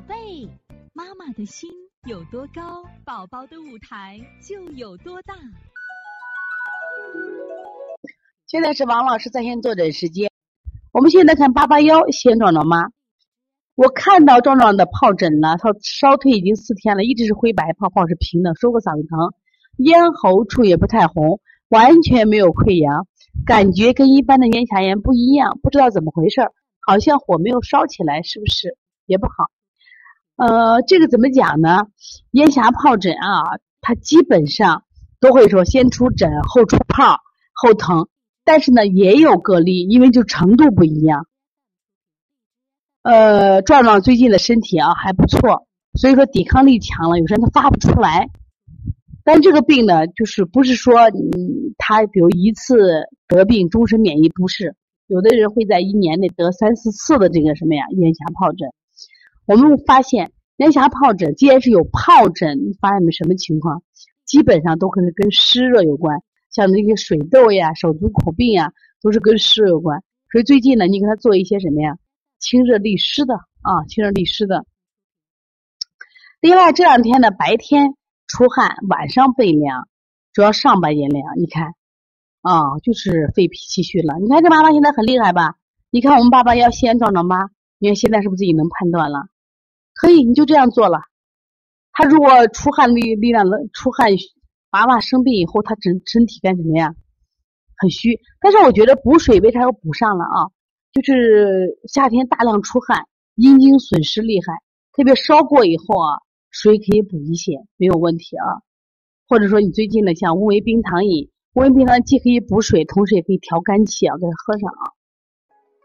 宝贝，妈妈的心有多高，宝宝的舞台就有多大。现在是王老师在线坐诊时间。我们现在看八八幺先壮壮妈，我看到壮壮的疱疹了，他烧退已经四天了，一直是灰白泡泡是平的，说过嗓子疼，咽喉处也不太红，完全没有溃疡，感觉跟一般的咽峡炎不一样，不知道怎么回事，好像火没有烧起来，是不是？也不好，呃，这个怎么讲呢？咽峡疱疹啊，它基本上都会说先出疹后出泡后疼，但是呢也有个例，因为就程度不一样。呃，壮壮最近的身体啊还不错，所以说抵抗力强了，有时候他发不出来。但这个病呢，就是不是说嗯他比如一次得病终身免疫不是，有的人会在一年内得三四次的这个什么呀咽峡疱疹。我们发现咽峡疱疹，既然是有疱疹，发现没什么情况？基本上都可能跟湿热有关，像那些水痘呀、手足口病呀，都是跟湿热有关。所以最近呢，你给他做一些什么呀？清热利湿的啊，清热利湿的。另外这两天呢，白天出汗，晚上背凉，主要上半夜凉。你看啊，就是肺脾气虚了。你看这妈妈现在很厉害吧？你看我们爸爸要先壮壮妈，你看现在是不是自己能判断了？可以，你就这样做了。他如果出汗力力量的出汗，娃娃生病以后，他整身体干什么呀？很虚。但是我觉得补水为啥要补上了啊？就是夏天大量出汗，阴经损失厉害，特别烧过以后啊，水可以补一些，没有问题啊。或者说你最近的像乌梅冰糖饮，乌梅冰糖既可以补水，同时也可以调肝气啊，给它喝上啊。